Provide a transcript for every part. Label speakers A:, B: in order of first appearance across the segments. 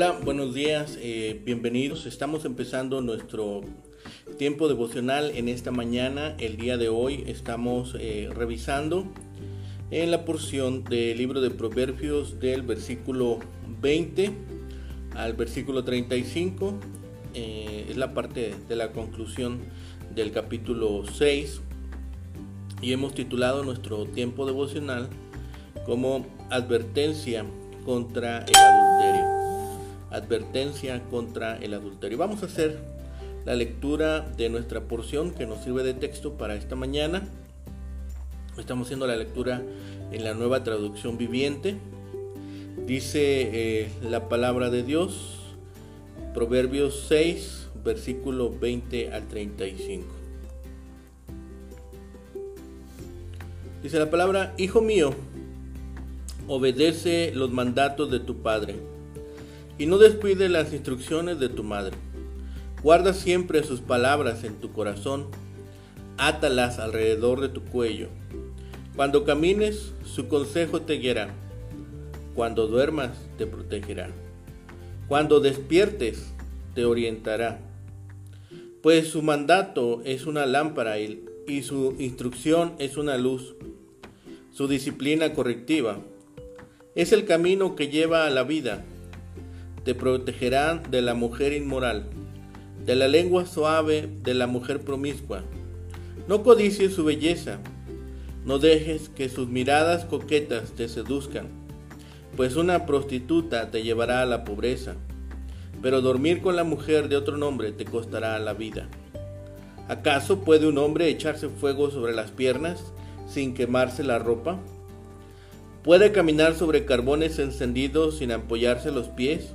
A: Hola, buenos días, eh, bienvenidos. Estamos empezando nuestro tiempo devocional en esta mañana. El día de hoy estamos eh, revisando en la porción del libro de Proverbios del versículo 20 al versículo 35. Eh, es la parte de la conclusión del capítulo 6 y hemos titulado nuestro tiempo devocional como advertencia contra el advertencia contra el adulterio. Vamos a hacer la lectura de nuestra porción que nos sirve de texto para esta mañana. Estamos haciendo la lectura en la nueva traducción viviente. Dice eh, la palabra de Dios, Proverbios 6, versículo 20 al 35. Dice la palabra, Hijo mío, obedece los mandatos de tu Padre y no descuide las instrucciones de tu madre. Guarda siempre sus palabras en tu corazón, átalas alrededor de tu cuello. Cuando camines, su consejo te guiará. Cuando duermas, te protegerá. Cuando despiertes, te orientará. Pues su mandato es una lámpara y, y su instrucción es una luz. Su disciplina correctiva es el camino que lleva a la vida te protegerán de la mujer inmoral, de la lengua suave de la mujer promiscua. No codicies su belleza, no dejes que sus miradas coquetas te seduzcan, pues una prostituta te llevará a la pobreza, pero dormir con la mujer de otro nombre te costará la vida. ¿Acaso puede un hombre echarse fuego sobre las piernas sin quemarse la ropa? ¿Puede caminar sobre carbones encendidos sin apoyarse los pies?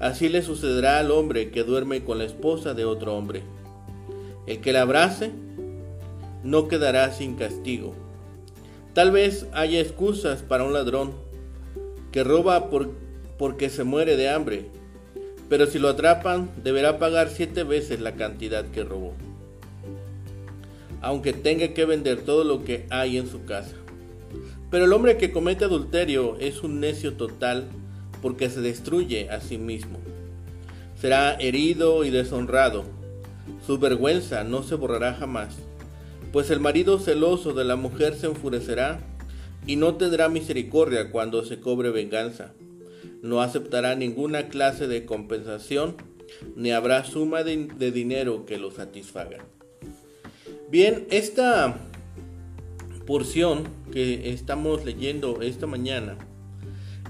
A: Así le sucederá al hombre que duerme con la esposa de otro hombre. El que la abrace no quedará sin castigo. Tal vez haya excusas para un ladrón que roba por, porque se muere de hambre, pero si lo atrapan deberá pagar siete veces la cantidad que robó, aunque tenga que vender todo lo que hay en su casa. Pero el hombre que comete adulterio es un necio total porque se destruye a sí mismo. Será herido y deshonrado. Su vergüenza no se borrará jamás, pues el marido celoso de la mujer se enfurecerá y no tendrá misericordia cuando se cobre venganza. No aceptará ninguna clase de compensación, ni habrá suma de, de dinero que lo satisfaga. Bien, esta porción que estamos leyendo esta mañana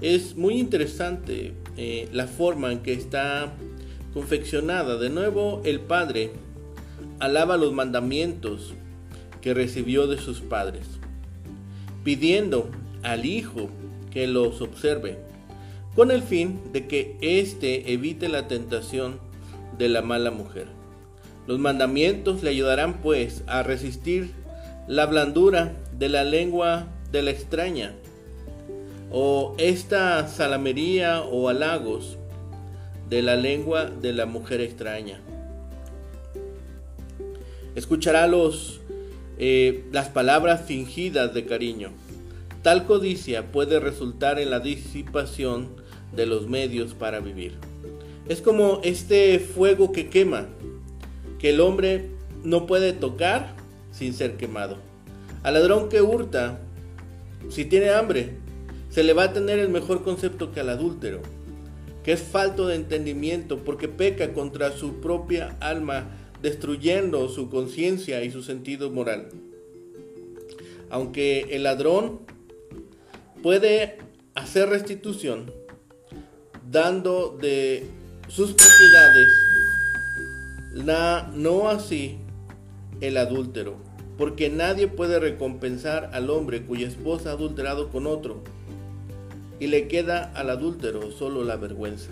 A: es muy interesante eh, la forma en que está confeccionada. De nuevo, el Padre alaba los mandamientos que recibió de sus padres, pidiendo al Hijo que los observe, con el fin de que éste evite la tentación de la mala mujer. Los mandamientos le ayudarán pues a resistir la blandura de la lengua de la extraña o esta salamería o halagos de la lengua de la mujer extraña. Escuchará los, eh, las palabras fingidas de cariño. Tal codicia puede resultar en la disipación de los medios para vivir. Es como este fuego que quema, que el hombre no puede tocar sin ser quemado. Al ladrón que hurta, si tiene hambre, se le va a tener el mejor concepto que al adúltero, que es falto de entendimiento porque peca contra su propia alma, destruyendo su conciencia y su sentido moral. Aunque el ladrón puede hacer restitución dando de sus propiedades, la, no así el adúltero, porque nadie puede recompensar al hombre cuya esposa ha adulterado con otro y le queda al adúltero solo la vergüenza.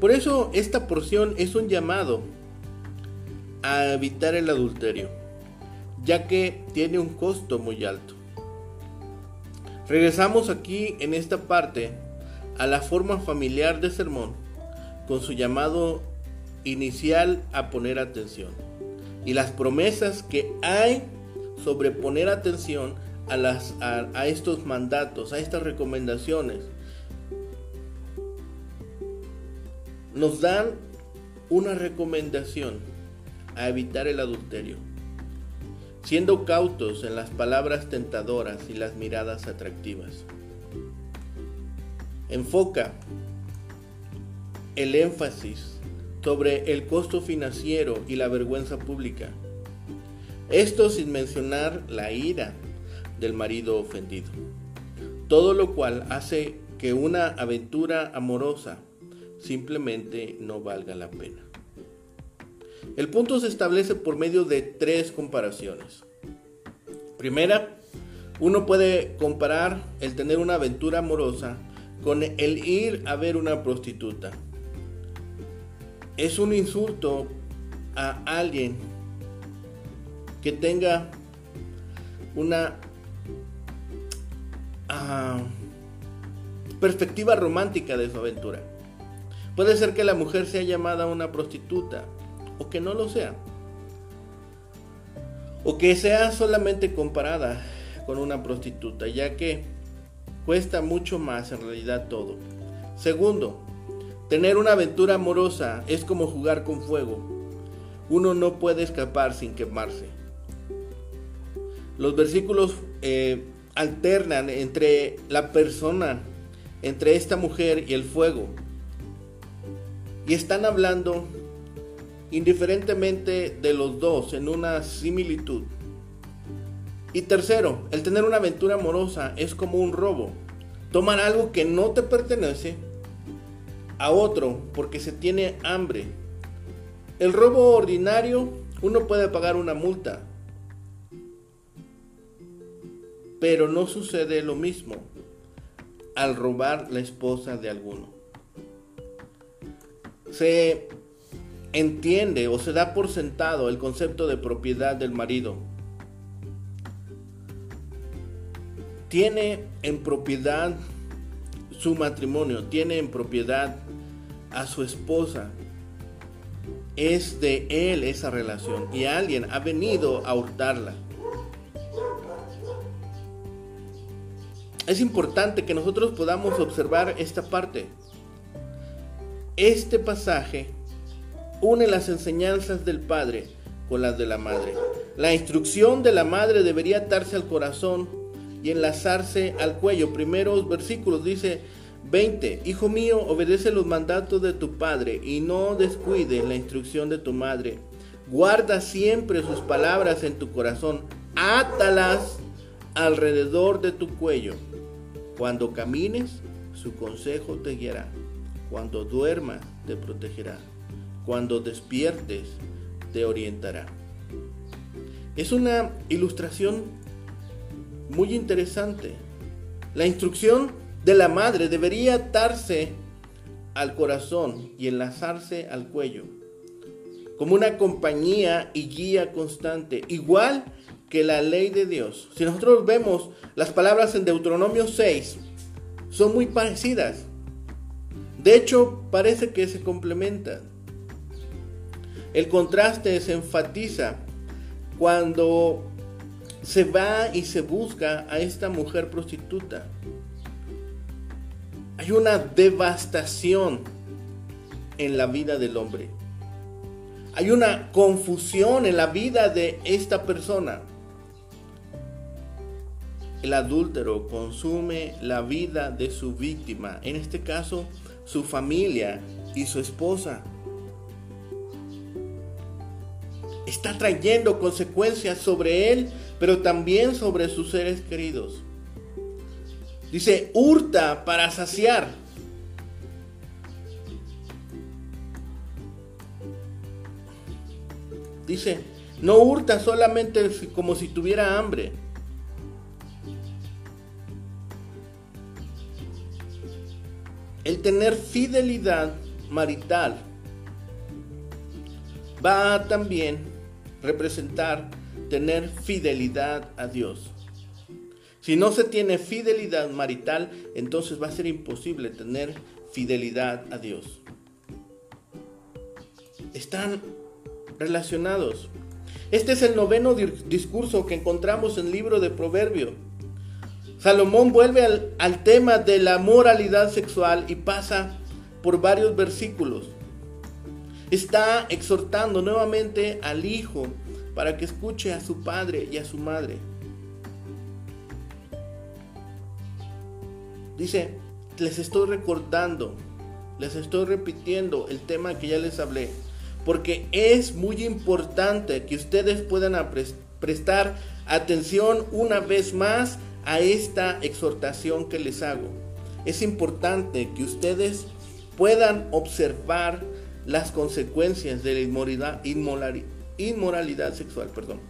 A: Por eso esta porción es un llamado a evitar el adulterio, ya que tiene un costo muy alto. Regresamos aquí en esta parte a la forma familiar de sermón, con su llamado inicial a poner atención y las promesas que hay sobre poner atención a, estos mandatos, a estas recomendaciones. nos dan una recomendación a evitar el adulterio, siendo cautos en las palabras tentadoras y las miradas atractivas. Enfoca el énfasis sobre el costo financiero y la vergüenza pública. Esto sin mencionar la ira del marido ofendido. Todo lo cual hace que una aventura amorosa simplemente no valga la pena. El punto se establece por medio de tres comparaciones. Primera, uno puede comparar el tener una aventura amorosa con el ir a ver una prostituta es un insulto a alguien que tenga una ah, perspectiva romántica de su aventura. Puede ser que la mujer sea llamada una prostituta o que no lo sea. O que sea solamente comparada con una prostituta, ya que cuesta mucho más en realidad todo. Segundo, Tener una aventura amorosa es como jugar con fuego. Uno no puede escapar sin quemarse. Los versículos eh, alternan entre la persona, entre esta mujer y el fuego. Y están hablando indiferentemente de los dos en una similitud. Y tercero, el tener una aventura amorosa es como un robo. Tomar algo que no te pertenece a otro porque se tiene hambre. El robo ordinario, uno puede pagar una multa, pero no sucede lo mismo al robar la esposa de alguno. Se entiende o se da por sentado el concepto de propiedad del marido. Tiene en propiedad su matrimonio, tiene en propiedad a su esposa. Es de él esa relación y alguien ha venido a hurtarla. Es importante que nosotros podamos observar esta parte. Este pasaje une las enseñanzas del padre con las de la madre. La instrucción de la madre debería atarse al corazón y enlazarse al cuello. Primeros versículos dice, 20. Hijo mío, obedece los mandatos de tu padre y no descuides la instrucción de tu madre. Guarda siempre sus palabras en tu corazón. Átalas alrededor de tu cuello. Cuando camines, su consejo te guiará. Cuando duermas, te protegerá. Cuando despiertes, te orientará. Es una ilustración muy interesante. La instrucción de la madre debería atarse al corazón y enlazarse al cuello, como una compañía y guía constante, igual que la ley de Dios. Si nosotros vemos las palabras en Deuteronomio 6, son muy parecidas. De hecho, parece que se complementan. El contraste se enfatiza cuando se va y se busca a esta mujer prostituta. Hay una devastación en la vida del hombre. Hay una confusión en la vida de esta persona. El adúltero consume la vida de su víctima, en este caso su familia y su esposa. Está trayendo consecuencias sobre él, pero también sobre sus seres queridos. Dice, hurta para saciar. Dice, no hurta solamente como si tuviera hambre. Tener fidelidad marital va a también representar tener fidelidad a Dios. Si no se tiene fidelidad marital, entonces va a ser imposible tener fidelidad a Dios. Están relacionados. Este es el noveno discurso que encontramos en el libro de Proverbio. Salomón vuelve al, tema de la moralidad sexual y pasa por varios versículos Está exhortando nuevamente al hijo para que escuche a su padre y a su madre. Dice, les estoy recordando, les estoy repitiendo el tema que ya les hablé, porque es muy importante que ustedes puedan prestar atención una vez más a esta exhortación que les hago. Es importante que ustedes puedan observar las consecuencias de la inmoralidad, sexual. Perdón.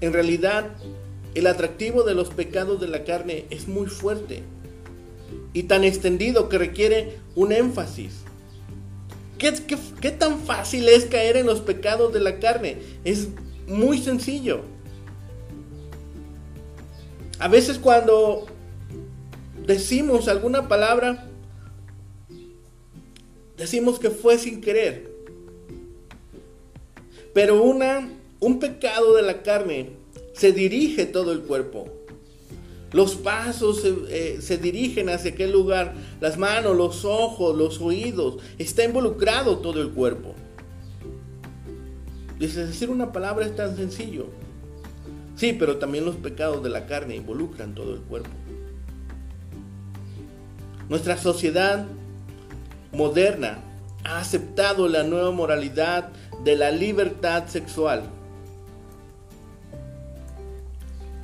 A: En realidad, el atractivo de los pecados de la carne es muy fuerte y tan extendido que requiere un énfasis. ¿Qué, qué, tan fácil es caer en los pecados de la carne? Es muy sencillo. A veces cuando decimos alguna palabra, decimos que fue sin querer. Pero una, un pecado de la carne se dirige todo el cuerpo. Los pasos eh, se, dirigen hacia aquel lugar, las manos, los ojos, los oídos, está involucrado todo el cuerpo. Dice, decir una palabra es tan sencillo. Sí, pero también los pecados de la carne involucran todo el cuerpo. Nuestra sociedad moderna ha aceptado la nueva moralidad de la libertad sexual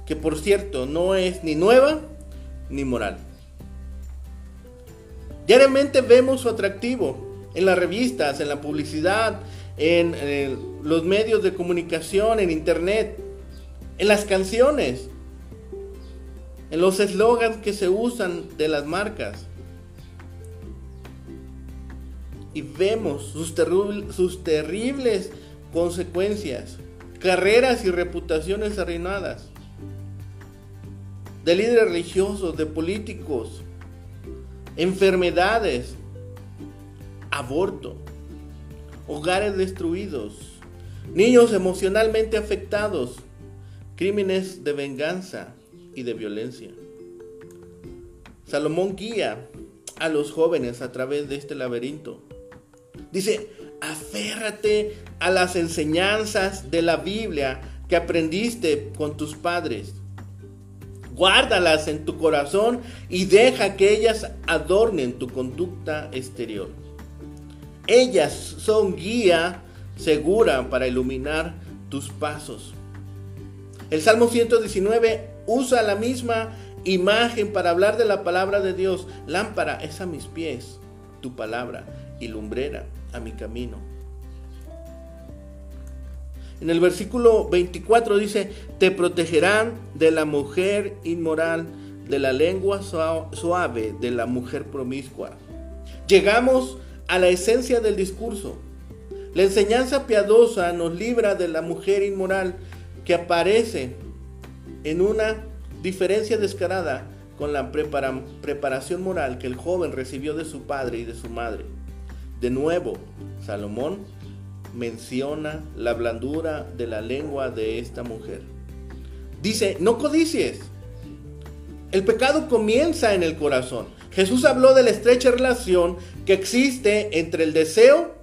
A: que por cierto no es ni nueva ni moral. Diariamente vemos su atractivo en las revistas, en la publicidad, en, los medios de comunicación, en internet, en las canciones, en los eslogans que se usan de las marcas. Y vemos sus, sus terribles consecuencias, carreras y reputaciones arruinadas de líderes religiosos, de políticos, enfermedades, aborto, hogares destruidos, niños emocionalmente afectados, crímenes de venganza y de violencia. Salomón guía a los jóvenes a través de este laberinto. Dice, aférrate a las enseñanzas de la Biblia que aprendiste con tus padres guárdalas en tu corazón y deja que ellas adornen tu conducta exterior. Ellas son guía segura para iluminar tus pasos. El Salmo 119 usa la misma imagen para hablar de la palabra de Dios. Lámpara es a mis pies tu palabra y lumbrera a mi camino. En el versículo 24 dice, te protegerán de la mujer inmoral, de la lengua suave, de la mujer promiscua. Llegamos a la esencia del discurso. La enseñanza piadosa nos libra de la mujer inmoral que aparece en una diferencia descarada con la preparación moral que el joven recibió de su padre y de su madre. De nuevo, Salomón menciona la blandura de la lengua de esta mujer. Dice, no codicies. El pecado comienza en el corazón. Jesús habló de la estrecha relación que existe entre el deseo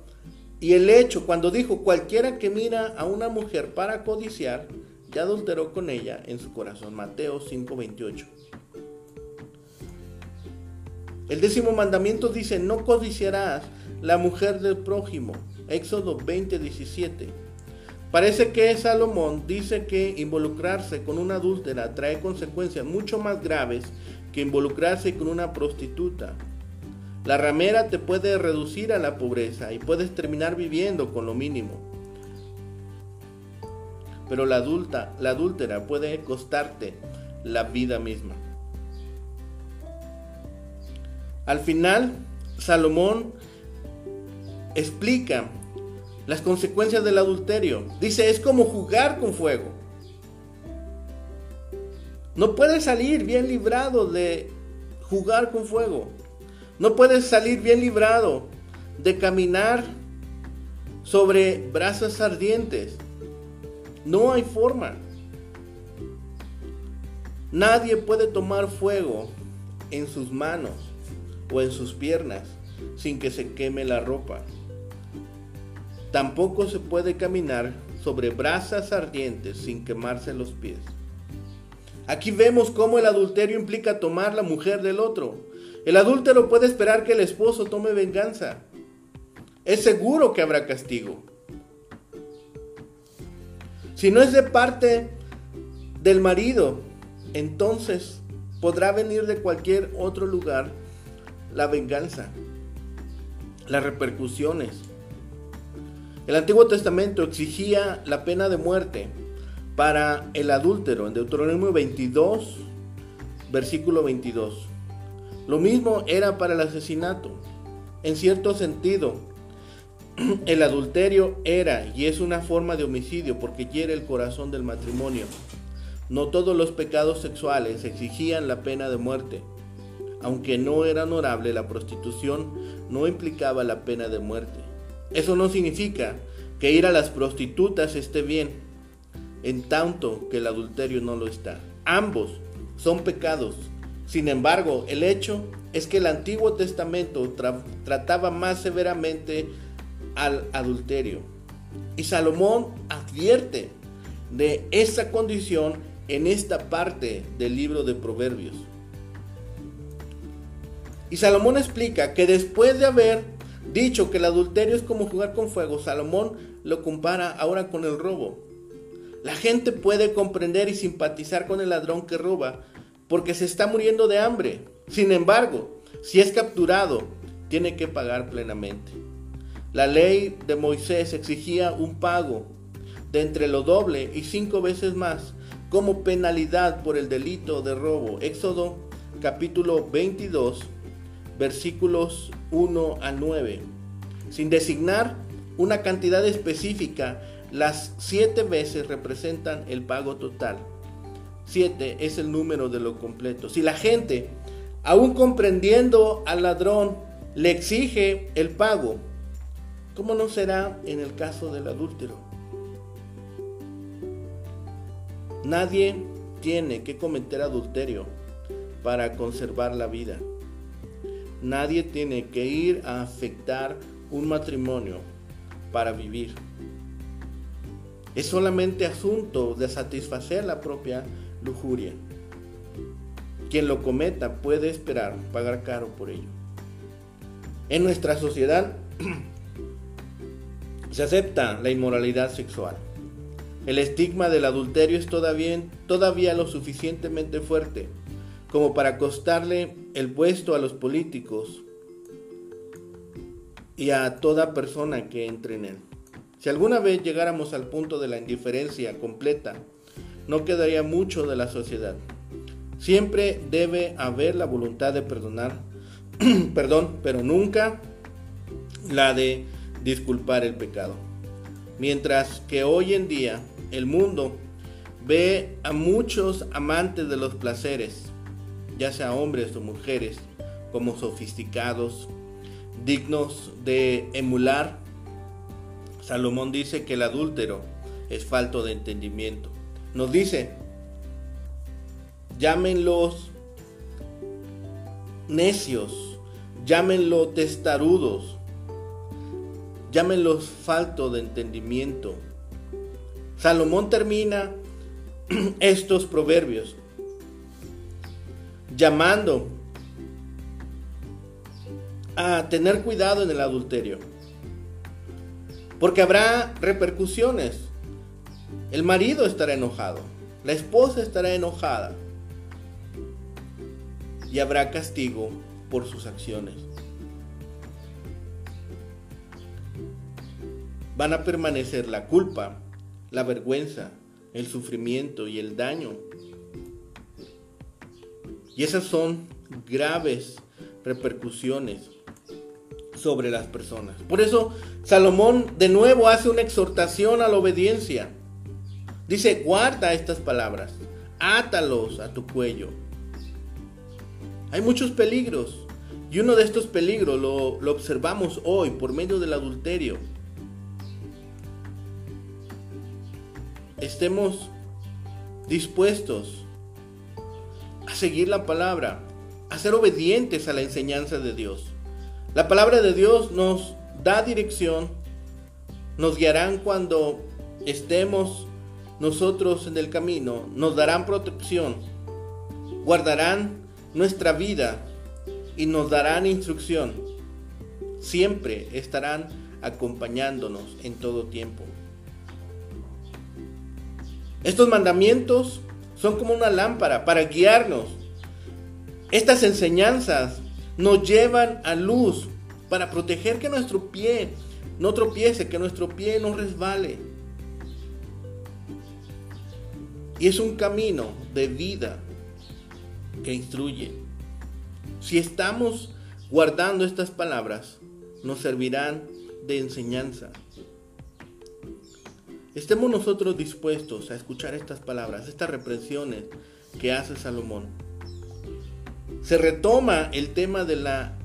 A: y el hecho cuando dijo, cualquiera que mira a una mujer para codiciar, ya adulteró con ella en su corazón. Mateo 5:28. El décimo mandamiento dice, no codiciarás la mujer del prójimo. Éxodo 20:17. Parece que Salomón dice que involucrarse con una adúltera trae consecuencias mucho más graves que involucrarse con una prostituta. La ramera te puede reducir a la pobreza y puedes terminar viviendo con lo mínimo. Pero la adulta, la adúltera puede costarte la vida misma. Al final, Salomón explica las consecuencias del adulterio. Dice, es como jugar con fuego. No puedes salir bien librado de jugar con fuego. No puedes salir bien librado de caminar sobre brasas ardientes. No hay forma. Nadie puede tomar fuego en sus manos o en sus piernas sin que se queme la ropa. Tampoco se puede caminar sobre brasas ardientes sin quemarse los pies. Aquí vemos cómo el adulterio implica tomar la mujer del otro. El adúltero puede esperar que el esposo tome venganza. Es seguro que habrá castigo. Si no es de parte del marido, entonces podrá venir de cualquier otro lugar la venganza, las repercusiones. El Antiguo Testamento exigía la pena de muerte para el adúltero en Deuteronomio 22, versículo 22. Lo mismo era para el asesinato. En cierto sentido, el adulterio era y es una forma de homicidio porque hiere el corazón del matrimonio. No todos los pecados sexuales exigían la pena de muerte. Aunque no era honorable, la prostitución no implicaba la pena de muerte. Eso no significa que ir a las prostitutas esté bien, en tanto que el adulterio no lo está. Ambos son pecados. Sin embargo, el hecho es que el Antiguo Testamento trataba más severamente al adulterio. Y Salomón advierte de esa condición en esta parte del libro de Proverbios. Y Salomón explica que después de haber dicho que el adulterio es como jugar con fuego, Salomón lo compara ahora con el robo. La gente puede comprender y simpatizar con el ladrón que roba porque se está muriendo de hambre. Sin embargo, si es capturado, tiene que pagar plenamente. La ley de Moisés exigía un pago de entre lo doble y cinco veces más como penalidad por el delito de robo. Éxodo capítulo 22 versículos 1 a 9. Sin designar una cantidad específica, las siete veces representan el pago total. Siete es el número de lo completo. Si la gente, aún comprendiendo al ladrón, le exige el pago, ¿cómo no será en el caso del adúltero? Nadie tiene que cometer adulterio para conservar la vida. Nadie tiene que ir a afectar un matrimonio para vivir. Es solamente asunto de satisfacer la propia lujuria. Quien lo cometa puede esperar pagar caro por ello. En nuestra sociedad se acepta la inmoralidad sexual. El estigma del adulterio es todavía, lo suficientemente fuerte como para costarle el puesto a los políticos y a toda persona que entre en él. Si alguna vez llegáramos al punto de la indiferencia completa, no quedaría mucho de la sociedad. Siempre debe haber la voluntad de perdonar, perdón, pero nunca la de disculpar el pecado. Mientras que hoy en día el mundo ve a muchos amantes de los placeres, ya sea hombres o mujeres, como sofisticados, dignos de emular. Salomón dice que el adúltero es falto de entendimiento. Nos dice, llámenlos necios, llámenlos testarudos, llámenlos falto de entendimiento. Salomón termina estos proverbios llamando a tener cuidado en el adulterio. Porque habrá repercusiones. El marido estará enojado, la esposa estará enojada y habrá castigo por sus acciones. Van a permanecer la culpa, la vergüenza, el sufrimiento y el daño y esas son graves repercusiones sobre las personas. Por eso Salomón de nuevo hace una exhortación a la obediencia. Dice, guarda estas palabras, átalos a tu cuello. Hay muchos peligros y uno de estos peligros lo, lo observamos hoy por medio del adulterio. Estemos dispuestos seguir la palabra a ser obedientes a la enseñanza de Dios. La palabra de Dios nos da dirección, nos guiarán cuando estemos nosotros en el camino, nos darán protección, guardarán nuestra vida y nos darán instrucción. Siempre estarán acompañándonos en todo tiempo. Estos mandamientos son como una lámpara para guiarnos. Estas enseñanzas nos llevan a luz para proteger que nuestro pie no tropiece, que nuestro pie no resbale. Y es un camino de vida que instruye. Si estamos guardando estas palabras, nos servirán de enseñanza. Estemos nosotros dispuestos a escuchar estas palabras, estas reprensiones que hace Salomón. Se retoma el tema de la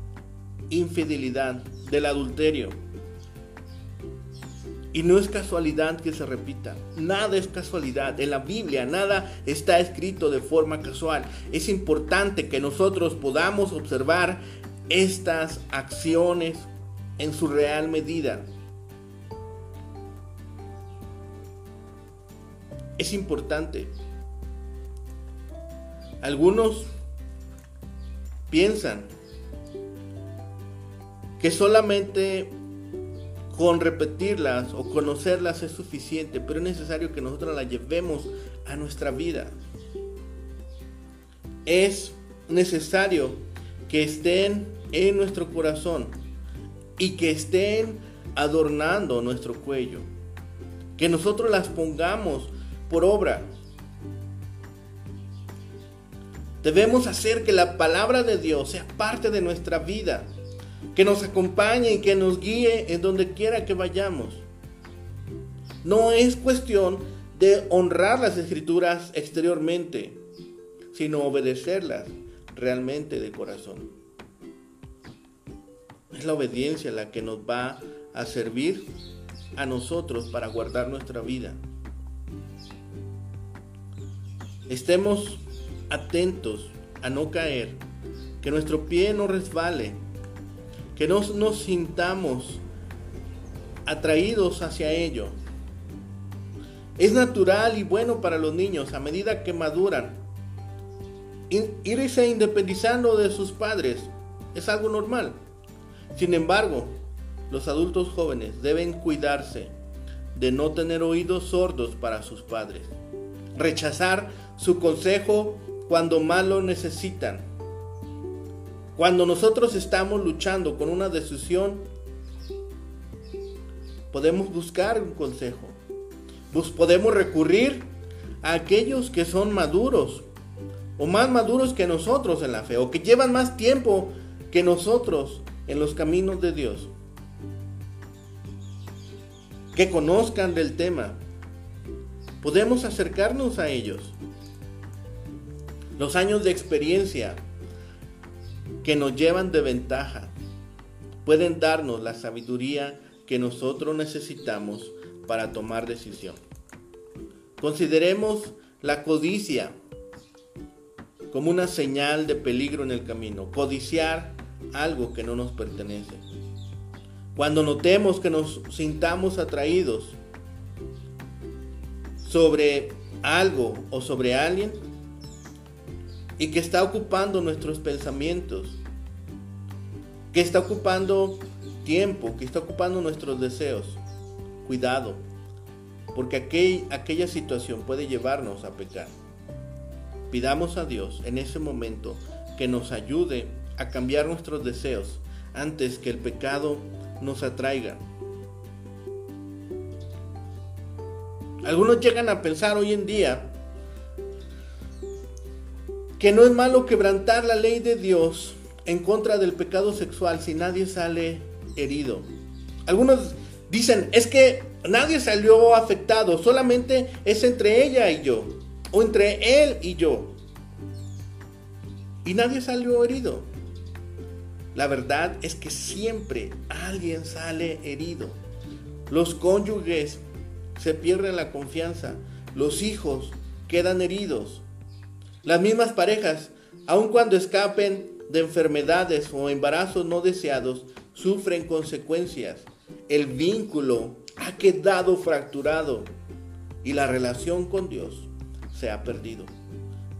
A: infidelidad, del adulterio. Y no es casualidad que se repita. Nada es casualidad. En la Biblia nada está escrito de forma casual. Es importante que nosotros podamos observar estas acciones en su real medida. Es importante. Algunos piensan que solamente con repetirlas o conocerlas es suficiente, pero es necesario que nosotros las llevemos a nuestra vida. Es necesario que estén en nuestro corazón y que estén adornando nuestro cuello. Que nosotros las pongamos por obra. Debemos hacer que la palabra de Dios sea parte de nuestra vida que nos acompañe y que nos guíe en donde quiera que vayamos. No es cuestión de honrar las escrituras exteriormente, sino obedecerlas realmente de corazón. Es la obediencia la que nos va a servir a nosotros para guardar nuestra vida. Estemos atentos a no caer, que nuestro pie no resbale que no nos sintamos atraídos hacia ello. Es natural y bueno para los niños a medida que maduran. Irse independizando de sus padres es algo normal. Sin embargo, los adultos jóvenes deben cuidarse de no tener oídos sordos para sus padres. Rechazar su consejo cuando más lo necesitan cuando nosotros estamos luchando con una decisión, podemos buscar un consejo. podemos recurrir a aquellos que son maduros o más maduros que nosotros en la fe o que llevan más tiempo que nosotros en los caminos de Dios. Que conozcan del tema. Podemos acercarnos a ellos. Los años de experiencia que nos llevan de ventaja. Pueden darnos la sabiduría que nosotros necesitamos para tomar decisión. Consideremos la codicia como una señal de peligro en el camino. Codiciar algo que no nos pertenece. Cuando notemos que nos sintamos atraídos sobre algo o sobre alguien, y que está ocupando nuestros pensamientos, que está ocupando tiempo, que está ocupando nuestros deseos. Cuidado, porque aquella situación puede llevarnos a pecar. Pidamos a Dios en ese momento que nos ayude a cambiar nuestros deseos antes que el pecado nos atraiga. Algunos llegan a pensar hoy en día que no es malo quebrantar la ley de Dios en contra del pecado sexual si nadie sale herido. Algunos dicen, es que nadie salió afectado, solamente es entre ella y yo, o entre él y yo. Y nadie salió herido. La verdad es que siempre alguien sale herido. Los cónyuges se pierden la confianza, los hijos quedan heridos, las mismas parejas, aun cuando escapen de enfermedades o embarazos no deseados sufren consecuencias. El vínculo ha quedado fracturado y la relación con Dios se ha perdido.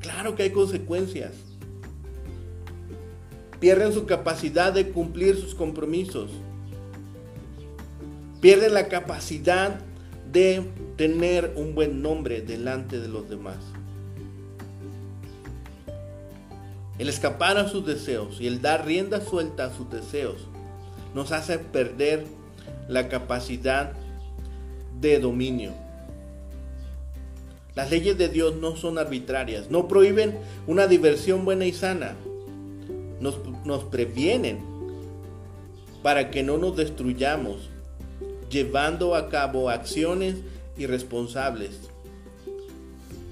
A: Claro que hay consecuencias. Pierden su capacidad de cumplir sus compromisos. Pierden la capacidad de tener un buen nombre delante de los demás. El escapar a sus deseos y el dar rienda suelta a sus deseos nos hace perder la capacidad de dominio. Las leyes de Dios no son arbitrarias, no prohíben una diversión buena y sana, nos, nos previenen para que no nos destruyamos, llevando a cabo acciones irresponsables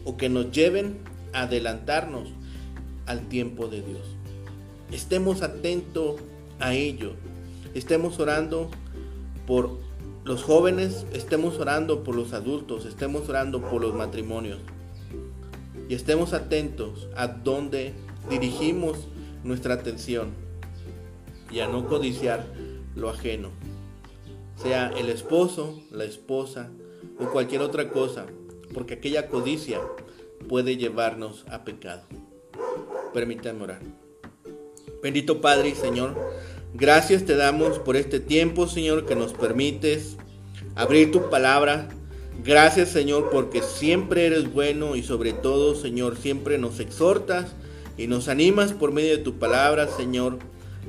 A: o que nos lleven a adelantarnos al tiempo de Dios. Estemos atentos a ello. Estemos orando por los jóvenes, estemos orando por los adultos, estemos orando por los matrimonios. Y estemos atentos a dónde dirigimos nuestra atención y a no codiciar lo ajeno. Sea el esposo, la esposa o cualquier otra cosa, porque aquella codicia puede llevarnos a pecado. Permítanme orar. Bendito Padre y Señor, gracias te damos por este tiempo, Señor, que nos permites abrir tu palabra. Gracias, Señor, porque siempre eres bueno y sobre todo, Señor, siempre nos exhortas y nos animas por medio de tu palabra, Señor,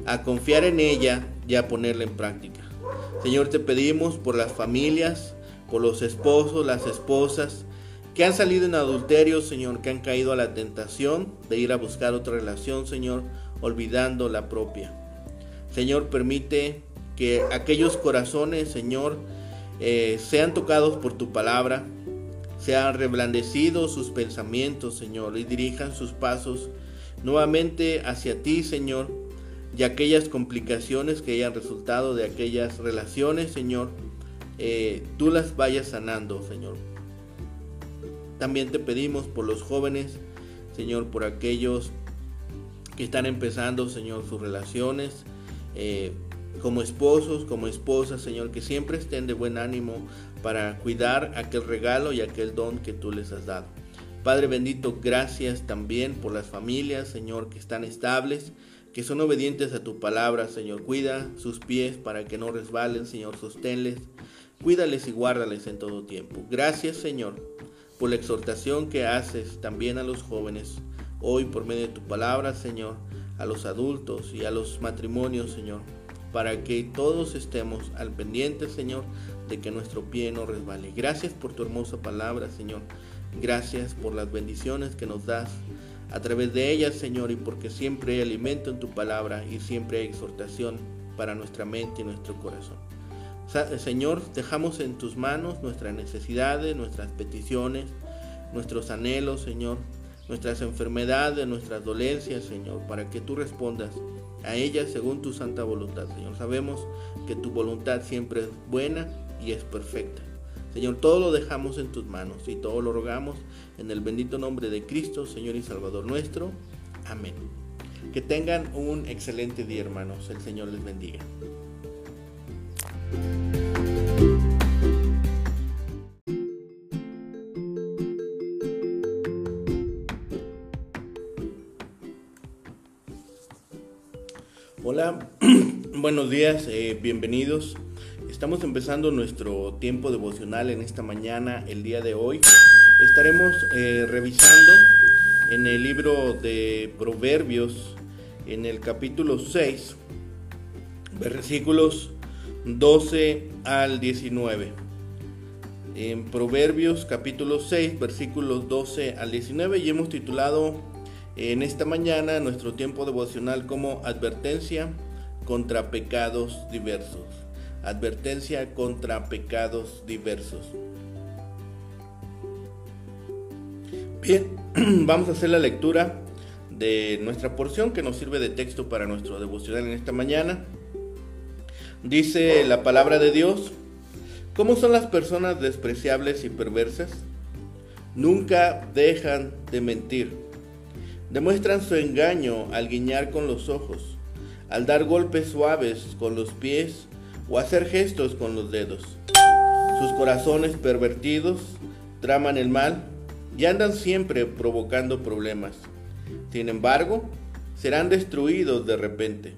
A: a confiar en ella y a ponerla en práctica. Señor, te pedimos por las familias, por los esposos, las esposas, que han salido en adulterio, Señor, que han caído a la tentación de ir a buscar otra relación, Señor, olvidando la propia. Señor, permite que aquellos corazones, Señor, eh, sean tocados por tu palabra, sean reblandecidos sus pensamientos, Señor, y dirijan sus pasos nuevamente hacia ti, Señor, y aquellas complicaciones que hayan resultado de aquellas relaciones, Señor, eh, tú las vayas sanando, Señor. También te pedimos por los jóvenes, Señor, por aquellos que están empezando, Señor, sus relaciones, eh, como esposos, como esposas, Señor, que siempre estén de buen ánimo para cuidar aquel regalo y aquel don que tú les has dado. Padre bendito, gracias también por las familias, Señor, que están estables, que son obedientes a tu palabra, Señor. Cuida sus pies para que no resbalen, Señor, sosténles, cuídales y guárdales en todo tiempo. Gracias, Señor, por la exhortación que haces también a los jóvenes hoy por medio de tu palabra, Señor, a los adultos y a los matrimonios, Señor, para que todos estemos al pendiente, Señor, de que nuestro pie no resbale. Gracias por tu hermosa palabra, Señor. Gracias por las bendiciones que nos das a través de ellas, Señor, y porque siempre hay alimento en tu palabra y siempre hay exhortación para nuestra mente y nuestro corazón. Señor, dejamos en tus manos nuestras necesidades, nuestras peticiones, nuestros anhelos, Señor, nuestras enfermedades, nuestras dolencias, Señor, para que tú respondas a ellas según tu santa voluntad, Señor. Sabemos que tu voluntad siempre es buena y es perfecta. Señor, todo lo dejamos en tus manos y todo lo rogamos en el bendito nombre de Cristo, Señor y Salvador nuestro. Amén. Que tengan un excelente día, hermanos. El Señor les bendiga. Hola, buenos días, eh, bienvenidos. Estamos empezando nuestro tiempo devocional en esta mañana, el día de hoy. Estaremos eh, revisando en el libro de Proverbios, en el capítulo 6, versículos 12 al 19. En Proverbios capítulo 6, versículos 12 al 19 y hemos titulado en esta mañana nuestro tiempo devocional como advertencia contra pecados diversos. Advertencia contra pecados diversos. Bien, vamos a hacer la lectura de nuestra porción que nos sirve de texto para nuestro devocional en esta mañana. Dice la palabra de Dios, ¿cómo son las personas despreciables y perversas? Nunca dejan de mentir Demuestran su engaño al guiñar con los ojos, al dar golpes suaves con los pies o hacer gestos con los dedos. Sus corazones pervertidos traman el mal y andan siempre provocando problemas. Sin embargo, serán destruidos de repente,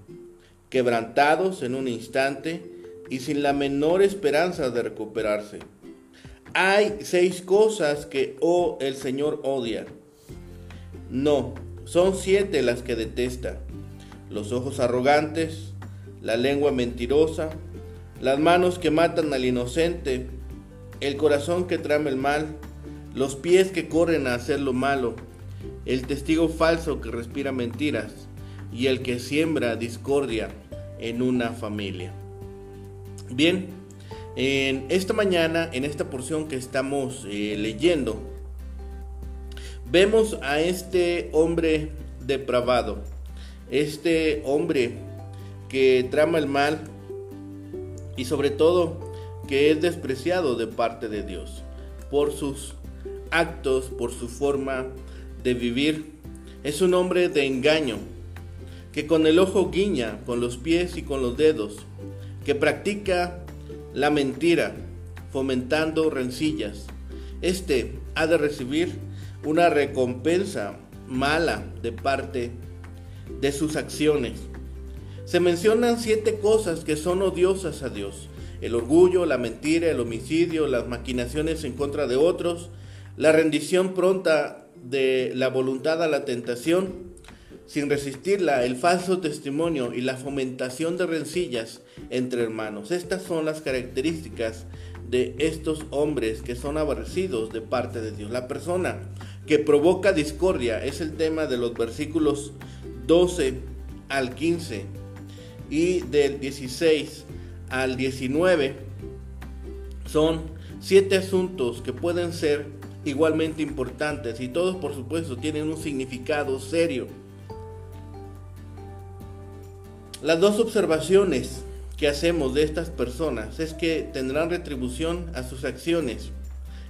A: quebrantados en un instante y sin la menor esperanza de recuperarse. Hay seis cosas que oh, el Señor odia. No, son siete las que detesta. Los ojos arrogantes, la lengua mentirosa, las manos que matan al inocente, el corazón que trama el mal, los pies que corren a hacer lo malo, el testigo falso que respira mentiras y el que siembra discordia en una familia. Bien, en esta mañana, en esta porción que estamos eh, leyendo, vemos a este hombre depravado, este hombre que trama el mal y sobre todo que es despreciado de parte de Dios por sus actos, por su forma de vivir. Es un hombre de engaño, que con el ojo guiña, con los pies y con los dedos, que practica la mentira, fomentando rencillas. Este ha de recibir una recompensa mala de parte de sus acciones. Se mencionan siete cosas que son odiosas a Dios. El orgullo, la mentira, el homicidio, las maquinaciones en contra de otros, la rendición pronta de la voluntad a la tentación, sin resistirla, el falso testimonio y la fomentación de rencillas entre hermanos. Estas son las características de estos hombres que son aborrecidos de parte de Dios. La persona que provoca discordia es el tema de los versículos 12 al 15 y del 16 al 19. Son siete asuntos que pueden ser igualmente importantes y todos por supuesto tienen un significado serio. Las dos observaciones que hacemos de estas personas es que tendrán retribución a sus acciones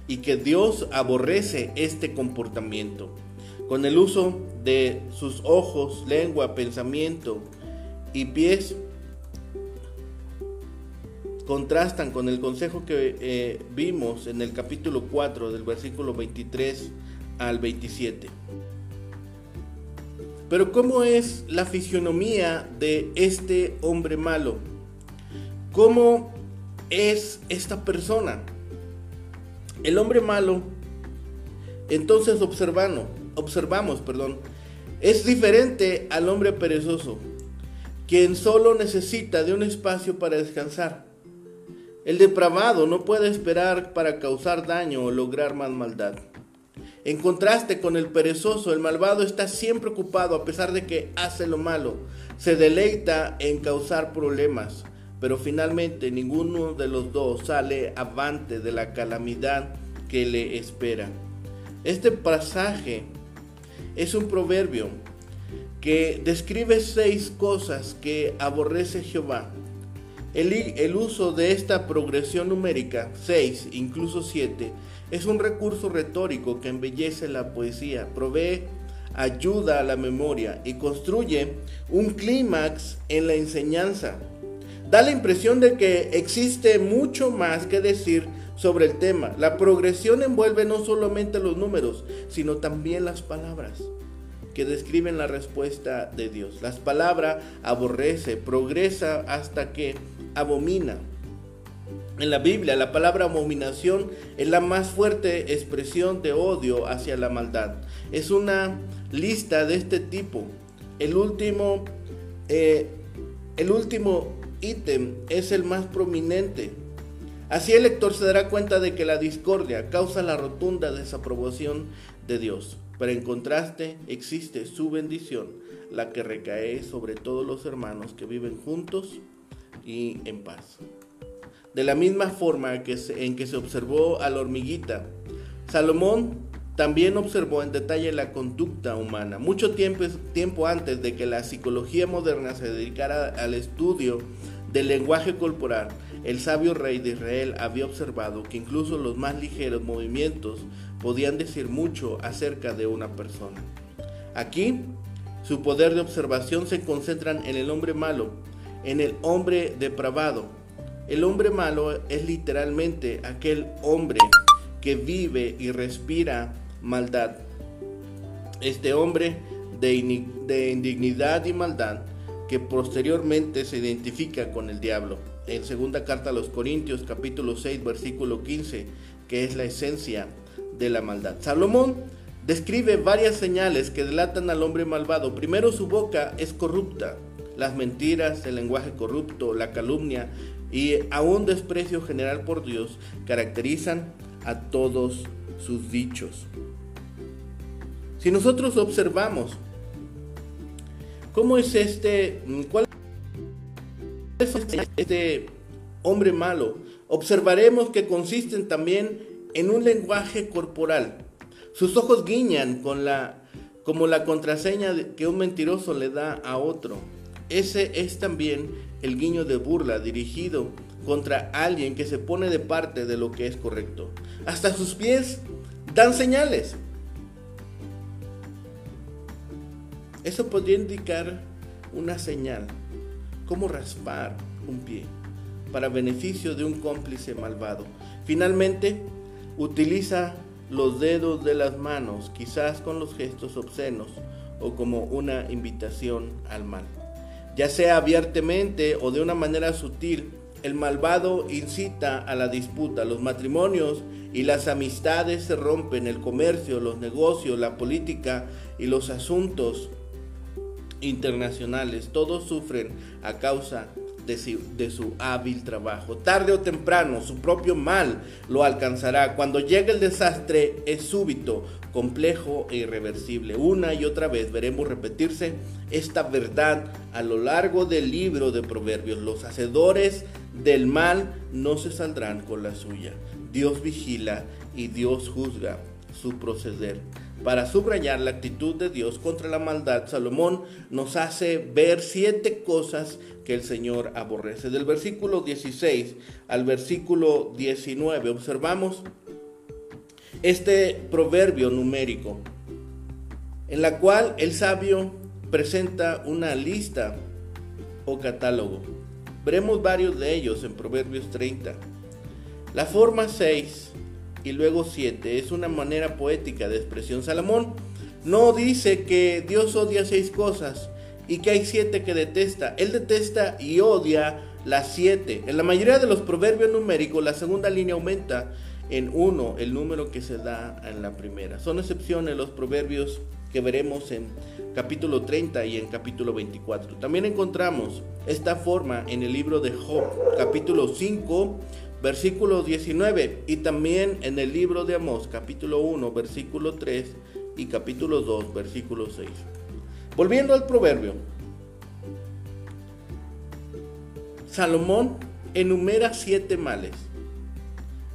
A: y que Dios aborrece este comportamiento. Con el uso de sus ojos, lengua, pensamiento y pies, contrastan con el consejo que eh, vimos en el capítulo 4 del versículo 23 al 27. Pero ¿cómo es la fisionomía de este hombre malo? ¿Cómo es esta persona? El hombre malo, entonces observando, observamos, perdón, es diferente al hombre perezoso, quien solo necesita de un espacio para descansar. El depravado no puede esperar para causar daño o lograr más maldad. En contraste con el perezoso, el malvado está siempre ocupado a pesar de que hace lo malo. Se deleita en causar problemas, pero finalmente ninguno de los dos sale avante de la calamidad que le espera. Este pasaje es un proverbio que describe seis cosas que aborrece Jehová el, uso de esta progresión numérica, 6, incluso 7, es un recurso retórico que embellece la poesía, provee ayuda a la memoria y construye un clímax en la enseñanza. Da la impresión de que existe mucho más que decir sobre el tema. La progresión envuelve no solamente los números, sino también las palabras que describen la respuesta de Dios. Las palabras aborrece, progresa hasta que abomina. En la Biblia la palabra abominación es la más fuerte expresión de odio hacia la maldad. Es una lista de este tipo. El último, eh, el último ítem es el más prominente. Así el lector se dará cuenta de que la discordia causa la rotunda desaprobación de Dios. Pero en contraste existe su bendición, la que recae sobre todos los hermanos que viven juntos y en paz. De la misma forma que en que se observó a la hormiguita, Salomón también observó en detalle la conducta humana. Mucho tiempo, tiempo antes de que la psicología moderna se dedicara al estudio del lenguaje corporal, el sabio rey de Israel había observado que incluso los más ligeros movimientos podían decir mucho acerca de una persona. Aquí, su poder de observación se concentran en el hombre malo, en el hombre depravado. El hombre malo es literalmente aquel hombre que vive y respira maldad. Este hombre de, indignidad y maldad que posteriormente se identifica con el diablo. En segunda carta a los Corintios capítulo 6 versículo 15, que es la esencia de la maldad. Salomón describe varias señales que delatan al hombre malvado. Primero su boca es corrupta, las mentiras, el lenguaje corrupto, la calumnia y aún desprecio general por Dios caracterizan a todos sus dichos. Si nosotros observamos cómo es este, cuál es este hombre malo, observaremos que consisten también en un lenguaje corporal. Sus ojos guiñan con la, como la contraseña que un mentiroso le da a otro. Ese es también el guiño de burla dirigido contra alguien que se pone de parte de lo que es correcto. Hasta sus pies dan señales. Eso podría indicar una señal, como raspar un pie, para beneficio de un cómplice malvado. Finalmente, utiliza los dedos de las manos, quizás con los gestos obscenos o como una invitación al mal. Ya sea abiertamente o de una manera sutil, el malvado incita a la disputa. Los matrimonios y las amistades se rompen, el comercio, los negocios, la política y los asuntos internacionales, todos sufren a causa de su, hábil trabajo. Tarde o temprano su propio mal lo alcanzará. Cuando llegue el desastre es súbito, complejo e irreversible. Una y otra vez veremos repetirse esta verdad a lo largo del libro de Proverbios. Los hacedores del mal no se saldrán con la suya. Dios vigila y Dios juzga su proceder. Para subrayar la actitud de Dios contra la maldad, Salomón nos hace ver siete cosas que el Señor aborrece. Del versículo 16 al versículo 19 observamos este proverbio numérico en la cual el sabio presenta una lista o catálogo. Veremos varios de ellos en Proverbios 30. La forma 6 y luego 7 es una manera poética de expresión. Salomón no dice que Dios odia seis cosas y que hay siete que detesta. Él detesta y odia las siete. En la mayoría de los proverbios numéricos la segunda línea aumenta en uno el número que se da en la primera. Son excepciones los proverbios que veremos en capítulo 30 y en capítulo 24. También encontramos esta forma en el libro de Job, capítulo 5, versículo 19, y también en el libro de Amós, capítulo 1, versículo 3 y capítulo 2, versículo 6. Volviendo al proverbio, Salomón enumera siete males.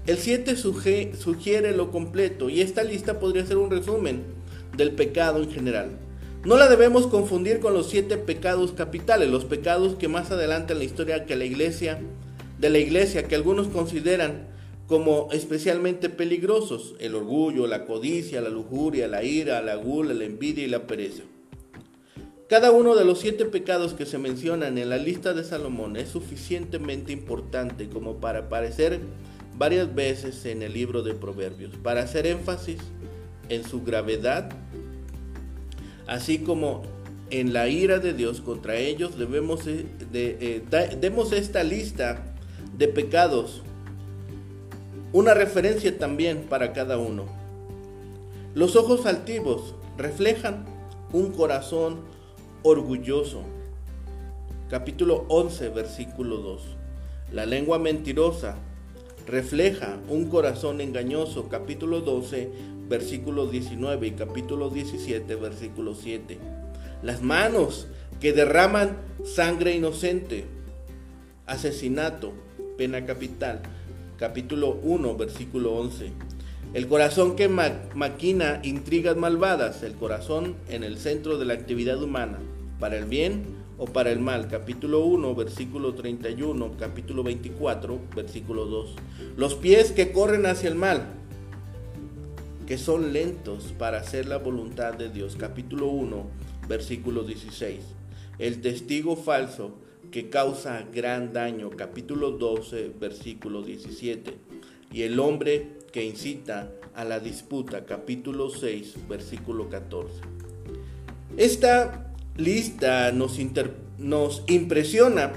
A: El 7 sugiere lo completo y esta lista podría ser un resumen del pecado en general. No la debemos confundir con los siete pecados capitales, los pecados que más adelante en la historia que la iglesia de la iglesia que algunos consideran como especialmente peligrosos, el orgullo, la codicia, la lujuria, la ira, la gula, la envidia y la pereza. Cada uno de los siete pecados que se mencionan en la lista de Salomón es suficientemente importante como para aparecer varias veces en el libro de Proverbios, para hacer énfasis en su gravedad, así como en la ira de Dios contra ellos, debemos de, eh, demos esta lista de pecados. Una referencia también para cada uno. Los ojos altivos reflejan un corazón orgulloso. Capítulo 11, versículo 2. La lengua mentirosa refleja un corazón engañoso. Capítulo 12, versículo 19 y capítulo 17, versículo 7. Las manos que derraman sangre inocente. Asesinato, pena capital. Capítulo 1, versículo 11. El corazón que maquina intrigas malvadas, el corazón en el centro de la actividad humana, para el bien o para el mal. Capítulo 1, versículo 31, capítulo 24, versículo 2. Los pies que corren hacia el mal. que son lentos para hacer la voluntad de Dios. Capítulo 1, versículo 16. El testigo falso que causa gran daño. Capítulo 12, versículo 17. Y el hombre que incita a la disputa. Capítulo 6, versículo 14. Esta lista nos, nos impresiona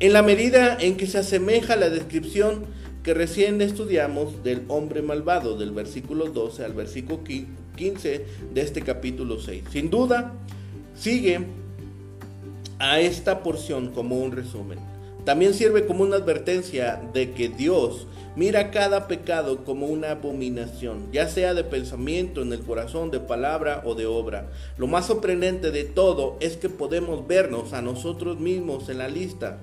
A: en la medida en que se asemeja a la descripción que recién estudiamos del hombre malvado, del versículo 12 al versículo 15 de este capítulo 6. Sin duda, sigue a esta porción como un resumen. También sirve como una advertencia de que Dios mira cada pecado como una abominación, ya sea de pensamiento, en el corazón, de palabra o de obra. Lo más sorprendente de todo es que podemos vernos a nosotros mismos en la lista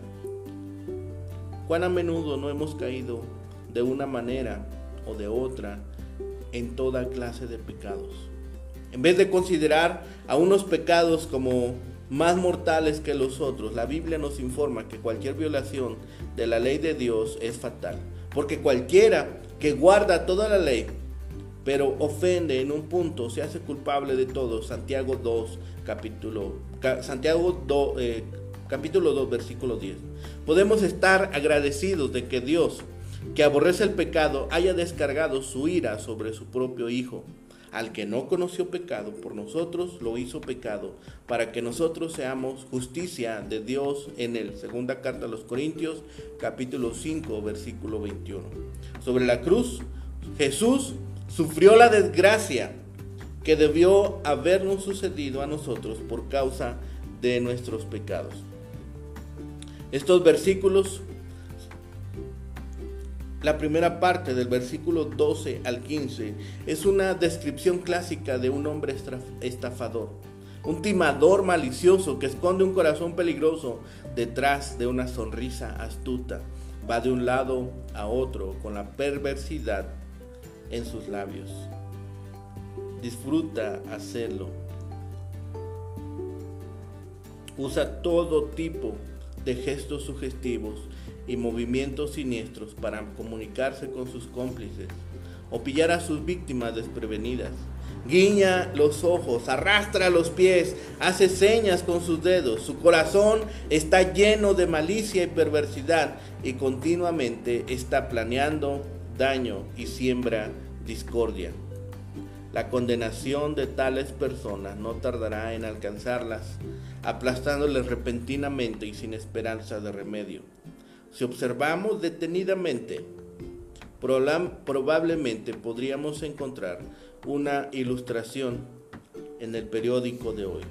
A: cuán a menudo no hemos caído de una manera o de otra en toda clase de pecados. En vez de considerar a unos pecados como más mortales que los otros, la Biblia nos informa que cualquier violación de la ley de Dios es fatal. Porque cualquiera que guarda toda la ley, pero ofende en un punto, se hace culpable de todo. Santiago 2, capítulo, Santiago 2, eh, capítulo 2, versículo 10. Podemos estar agradecidos de que Dios, que aborrece el pecado, haya descargado su ira sobre su propio Hijo. Al que no conoció pecado, por nosotros lo hizo pecado, para que nosotros seamos justicia de Dios en él. Segunda carta a los Corintios, capítulo 5, versículo 21. Sobre la cruz, Jesús sufrió la desgracia que debió habernos sucedido a nosotros por causa de nuestros pecados. Estos versículos, la primera parte del versículo 12 al 15, es una descripción clásica de un hombre estafador, un timador malicioso que esconde un corazón peligroso detrás de una sonrisa astuta. Va de un lado a otro con la perversidad en sus labios. Disfruta hacerlo. Usa todo tipo de gestos sugestivos y movimientos siniestros para comunicarse con sus cómplices o pillar a sus víctimas desprevenidas. Guiña los ojos, arrastra los pies, hace señas con sus dedos. Su corazón está lleno de malicia y perversidad y continuamente está planeando daño y siembra discordia. La condenación de tales personas no tardará en alcanzarlas, aplastándoles repentinamente y sin esperanza de remedio. Si observamos detenidamente, probablemente podríamos encontrar una ilustración en el periódico de hoy.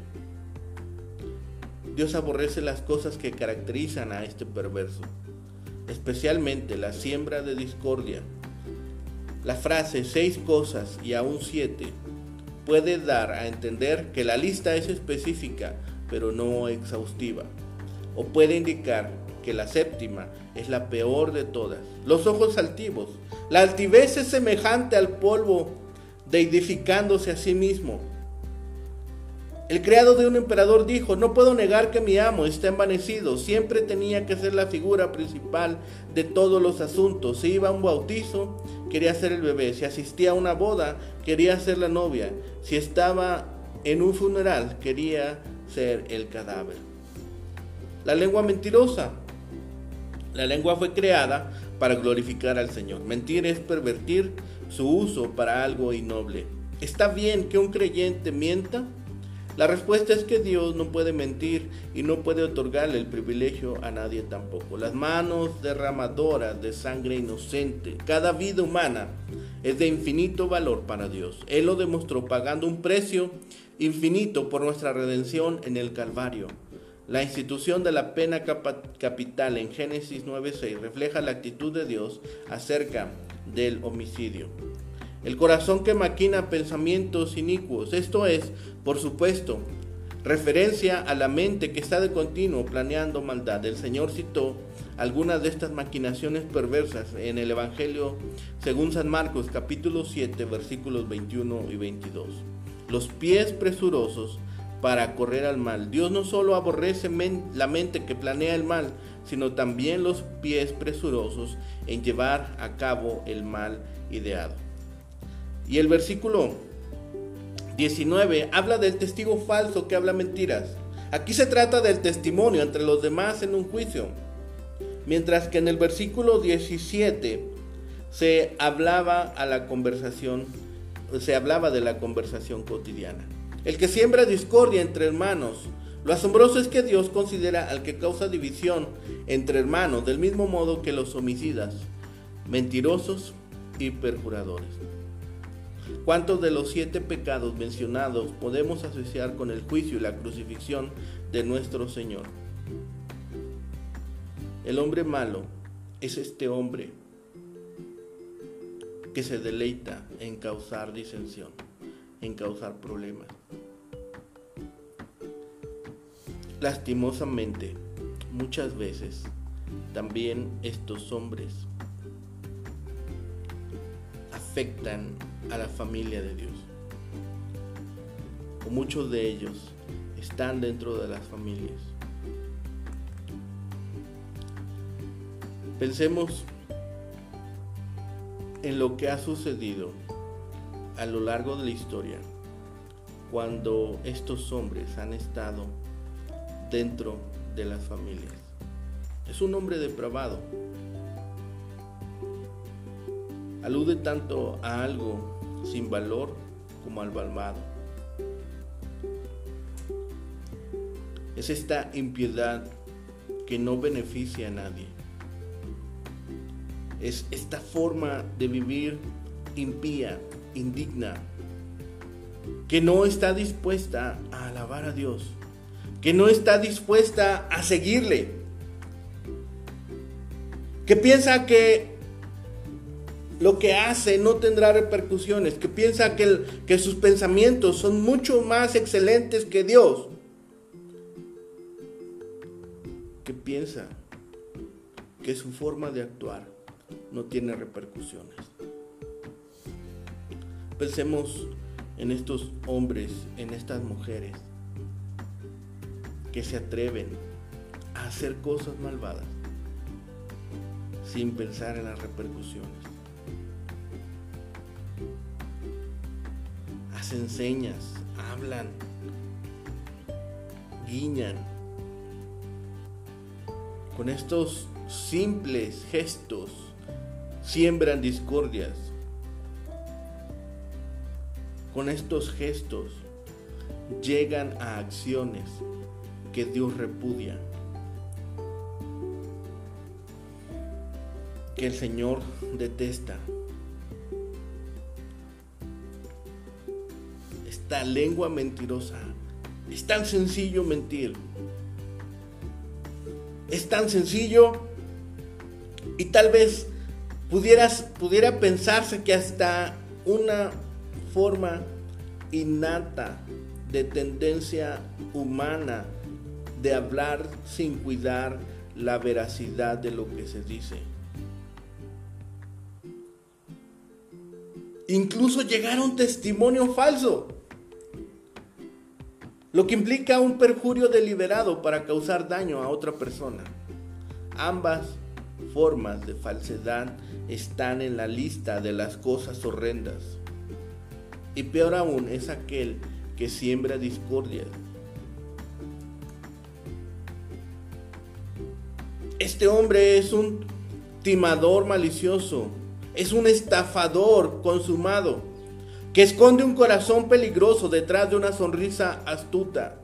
A: Dios aborrece las cosas que caracterizan a este perverso, especialmente la siembra de discordia, la frase seis cosas y aún siete puede dar a entender que la lista es específica pero no exhaustiva. O puede indicar la séptima es la peor de todas. Los ojos altivos. La altivez es semejante al polvo deidificándose a sí mismo. El criado de un emperador dijo, no puedo negar que mi amo está envanecido, siempre tenía que ser la figura principal de todos los asuntos. Si iba a un bautizo, quería ser el bebé, si asistía a una boda, quería ser la novia, si estaba en un funeral, quería ser el cadáver. La lengua mentirosa. La lengua fue creada para glorificar al Señor. Mentir es pervertir su uso para algo innoble. ¿Está bien que un creyente mienta? La respuesta es que Dios no puede mentir y no puede otorgarle el privilegio a nadie tampoco. Las manos derramadoras de sangre inocente, cada vida humana es de infinito valor para Dios. Él lo demostró pagando un precio infinito por nuestra redención en el Calvario. La institución de la pena capital en Génesis 9:6 refleja la actitud de Dios acerca del homicidio. El corazón que maquina pensamientos inicuos, esto es, por supuesto, referencia a la mente que está de continuo planeando maldad. El Señor citó algunas de estas maquinaciones perversas en el Evangelio según San Marcos capítulo 7 versículos 21 y 22. Los pies presurosos para correr al mal. Dios no solo aborrece la mente que planea el mal, sino también los pies presurosos en llevar a cabo el mal ideado. Y el versículo 19 habla del testigo falso que habla mentiras. Aquí se trata del testimonio entre los demás en un juicio. Mientras que en el versículo 17 se hablaba a la conversación, se hablaba de la conversación cotidiana. El que siembra discordia entre hermanos. Lo asombroso es que Dios considera al que causa división entre hermanos del mismo modo que los homicidas, mentirosos y perjuradores. ¿Cuántos de los siete pecados mencionados podemos asociar con el juicio y la crucifixión de nuestro Señor? El hombre malo es este hombre que se deleita en causar disensión, en causar problemas. Lastimosamente, muchas veces también estos hombres afectan a la familia de Dios. O muchos de ellos están dentro de las familias. Pensemos en lo que ha sucedido a lo largo de la historia cuando estos hombres han estado dentro de las familias. Es un hombre depravado. Alude tanto a algo sin valor como al malvado. Es esta impiedad que no beneficia a nadie. Es esta forma de vivir impía, indigna, que no está dispuesta a alabar a Dios, que no está dispuesta a seguirle, que piensa que lo que hace no tendrá repercusiones, que piensa que, que sus pensamientos son mucho más excelentes que Dios, que piensa que su forma de actuar no tiene repercusiones. Pensemos en estos hombres, en estas mujeres que se atreven a hacer cosas malvadas sin pensar en las repercusiones. Hacen señas, hablan, guiñan. Con estos simples gestos siembran discordias. Con estos gestos llegan a acciones que Dios repudia. Que el Señor detesta. Esta lengua mentirosa. Es tan sencillo mentir. Es tan sencillo y tal vez pudieras, pudiera pensarse que hasta una forma innata de tendencia humana de hablar sin cuidar la veracidad de lo que se dice. Incluso llegar a un testimonio falso, lo que implica un perjurio deliberado para causar daño a otra persona. Ambas formas de falsedad están en la lista de las cosas horrendas. Y peor aún es aquel que siembra discordia Este hombre es un timador malicioso, es un estafador consumado, que esconde un corazón peligroso detrás de una sonrisa astuta,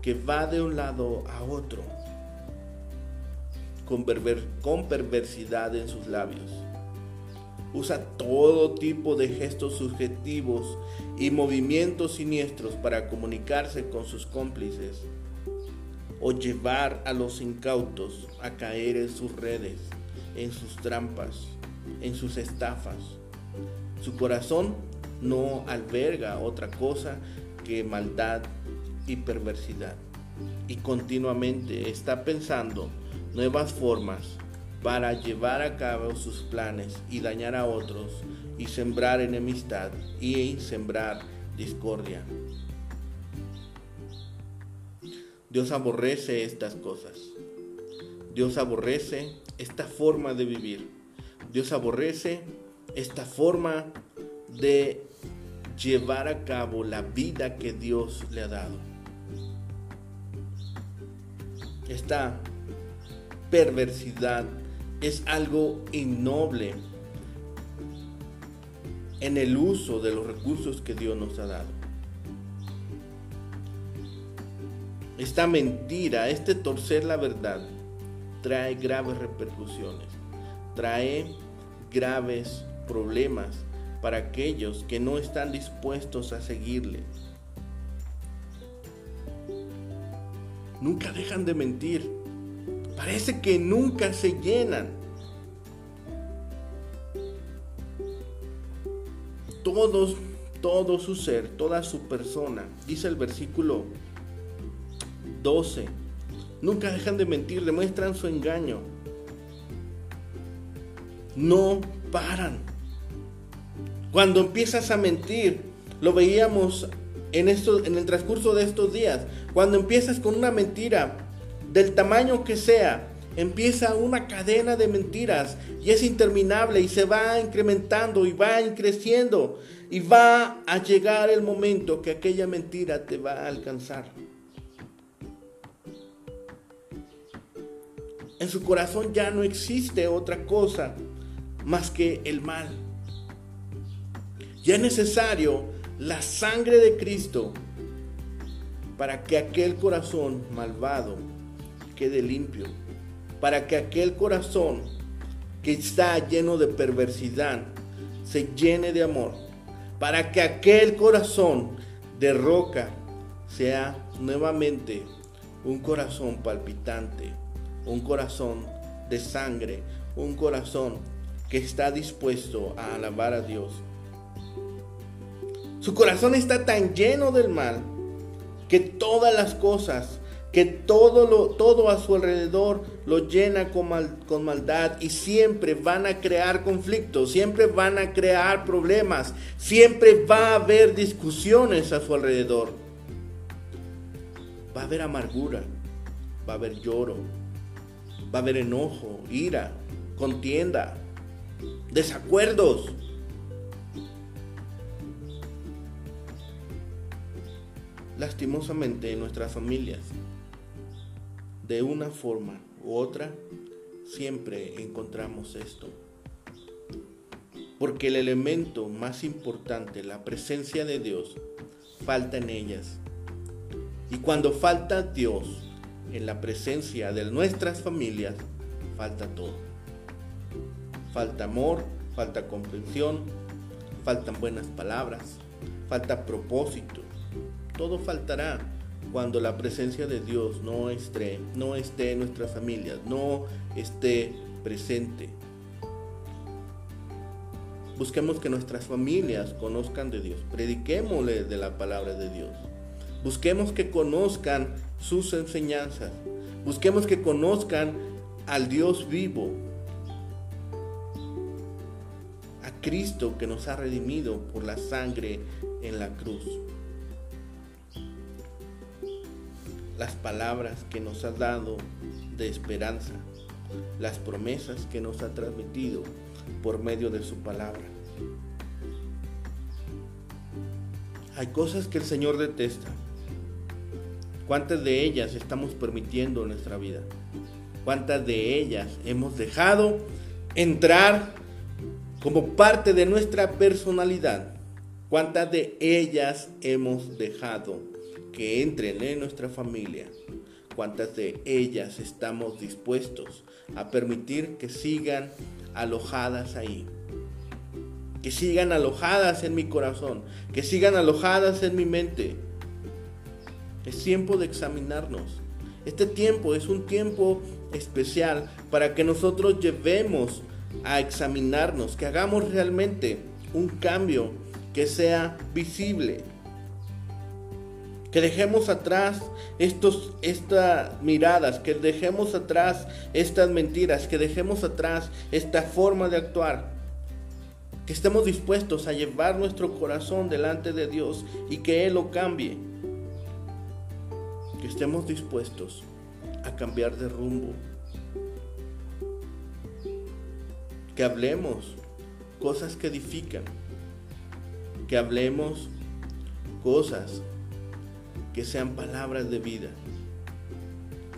A: que va de un lado a otro, con, con perversidad en sus labios. Usa todo tipo de gestos subjetivos y movimientos siniestros para comunicarse con sus cómplices o llevar a los incautos a caer en sus redes, en sus trampas, en sus estafas. Su corazón no alberga otra cosa que maldad y perversidad y continuamente está pensando nuevas formas para llevar a cabo sus planes y dañar a otros y sembrar enemistad y sembrar discordia. Dios aborrece estas cosas. Dios aborrece esta forma de vivir. Dios aborrece esta forma de llevar a cabo la vida que Dios le ha dado. Esta perversidad es algo innoble en el uso de los recursos que Dios nos ha dado. Esta mentira, este torcer la verdad, trae graves repercusiones, trae graves problemas para aquellos que no están dispuestos a seguirle. Nunca dejan de mentir. Parece que nunca se llenan. Todos, todo su ser, toda su persona, dice el versículo 12, nunca dejan de mentir, demuestran su engaño. No paran. Cuando empiezas a mentir, lo veíamos en, esto, en el transcurso de estos días, cuando empiezas con una mentira del tamaño que sea, empieza una cadena de mentiras y es interminable y se va incrementando y va creciendo y va a llegar el momento que aquella mentira te va a alcanzar. En su corazón ya no existe otra cosa más que el mal. Ya es necesario la sangre de Cristo para que aquel corazón malvado quede limpio, para que aquel corazón que está lleno de perversidad se llene de amor, para que aquel corazón de roca sea nuevamente un corazón palpitante, un corazón de sangre, un corazón que está dispuesto a alabar a Dios su corazón está tan lleno del mal que todas las cosas, que todo, lo, todo a su alrededor lo llena con, con maldad y siempre van a crear conflictos, siempre van a crear problemas, siempre va a haber discusiones a su alrededor. Va a haber amargura, va a haber lloro, va a haber enojo, ira, contienda, desacuerdos. lastimosamente en nuestras familias, de una forma u otra, siempre encontramos esto. Porque el elemento más importante, la presencia de Dios, falta en ellas. Y cuando falta Dios en la presencia de nuestras familias, falta todo. Falta amor, falta comprensión, faltan buenas palabras, falta propósito, todo faltará cuando la presencia de Dios no esté, no esté en nuestras familias, no esté presente. Busquemos que nuestras familias conozcan de Dios. Prediquémosle de la palabra de Dios. Busquemos que conozcan sus enseñanzas. Busquemos que conozcan al Dios vivo. A Cristo que nos ha redimido por la sangre en la cruz. las palabras que nos ha dado de esperanza, las promesas que nos ha transmitido por medio de su palabra. Hay cosas que el Señor detesta. ¿Cuántas de ellas estamos permitiendo en nuestra vida? ¿Cuántas de ellas hemos dejado entrar como parte de nuestra personalidad? ¿Cuántas de ellas hemos dejado que entren en nuestra familia, cuántas de ellas estamos dispuestos a permitir que sigan alojadas ahí. Que sigan alojadas en mi corazón, que sigan alojadas en mi mente. Es tiempo de examinarnos. Este tiempo es un tiempo especial para que nosotros llevemos a examinarnos, que hagamos realmente un cambio que sea visible, que dejemos atrás estos, estas miradas, que dejemos atrás estas mentiras, que dejemos atrás esta forma de actuar. Que estemos dispuestos a llevar nuestro corazón delante de Dios y que Él lo cambie. Que estemos dispuestos a cambiar de rumbo. Que hablemos cosas que edifican. que hablemos cosas que sean palabras de vida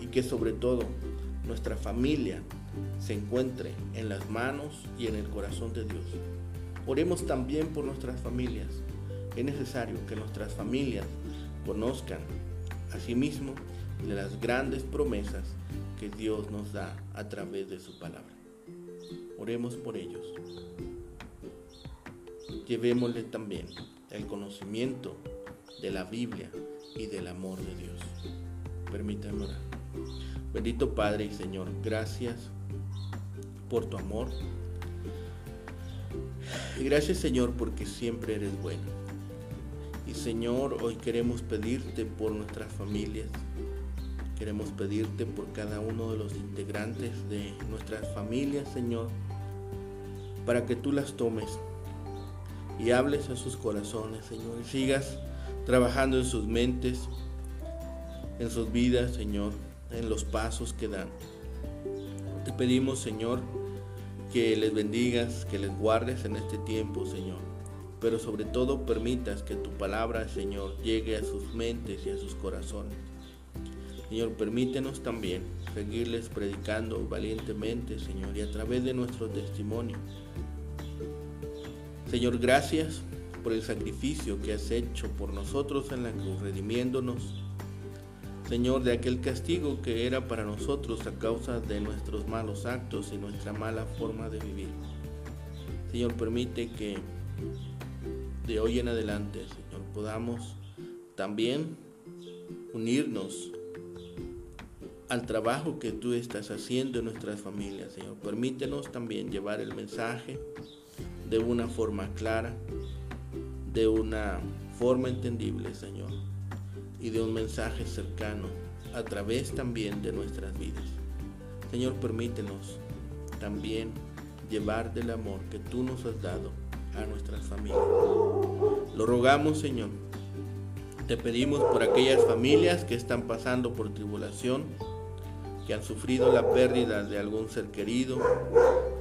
A: y que sobre todo nuestra familia se encuentre en las manos y en el corazón de Dios. Oremos también por nuestras familias. Es necesario que nuestras familias conozcan asimismo de las grandes promesas que Dios nos da a través de su palabra. Oremos por ellos. Llevémosle también el conocimiento de la Biblia y del amor de Dios. Permítanme orar. Bendito Padre y Señor, gracias por tu amor. Gracias Señor porque siempre eres bueno. Y Señor, hoy queremos pedirte por nuestras familias. Queremos pedirte por cada uno de los integrantes de nuestras familias, Señor, para que tú las tomes y hables a sus corazones, Señor, y sigas trabajando en sus mentes, en sus vidas, Señor, en los pasos que dan. Te pedimos, Señor, que les bendigas, que les guardes en este tiempo, Señor. Pero sobre todo permitas que tu palabra, Señor, llegue a sus mentes y a sus corazones. Señor, permítenos también seguirles predicando valientemente, Señor, y a través de nuestro testimonio. Señor, gracias por el sacrificio que has hecho por nosotros en la cruz, redimiéndonos Señor, de aquel castigo que era para nosotros a causa de nuestros malos actos y nuestra mala forma de vivir. Señor, permite que de hoy en adelante, Señor, podamos también unirnos al trabajo que tú estás haciendo en nuestras familias, Señor. Permítenos también llevar el mensaje de una forma clara, de una forma entendible, Señor y de un mensaje cercano a través también de nuestras vidas. Señor, permítenos también llevar del amor que tú nos has dado a nuestras familias. Lo rogamos, Señor. Te pedimos por aquellas familias que están pasando por tribulación, que han sufrido la pérdida de algún ser querido,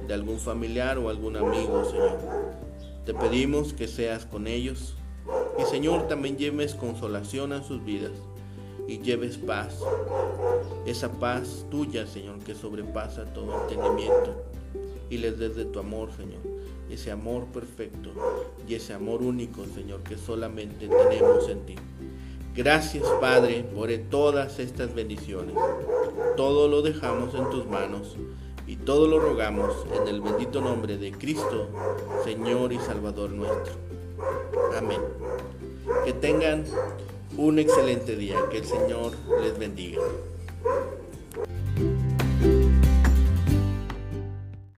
A: de algún familiar o algún amigo, Señor. Te pedimos que seas con ellos, y Señor, también lleves consolación a sus vidas y lleves paz. Esa paz tuya, Señor, que sobrepasa todo entendimiento. Y les des de tu amor, Señor. Ese amor perfecto y ese amor único, Señor, que solamente tenemos en ti. Gracias, Padre, por todas estas bendiciones. Todo lo dejamos en tus manos y todo lo rogamos en el bendito nombre de Cristo, Señor y Salvador nuestro. Amén. Que tengan un excelente día. Que el Señor les bendiga.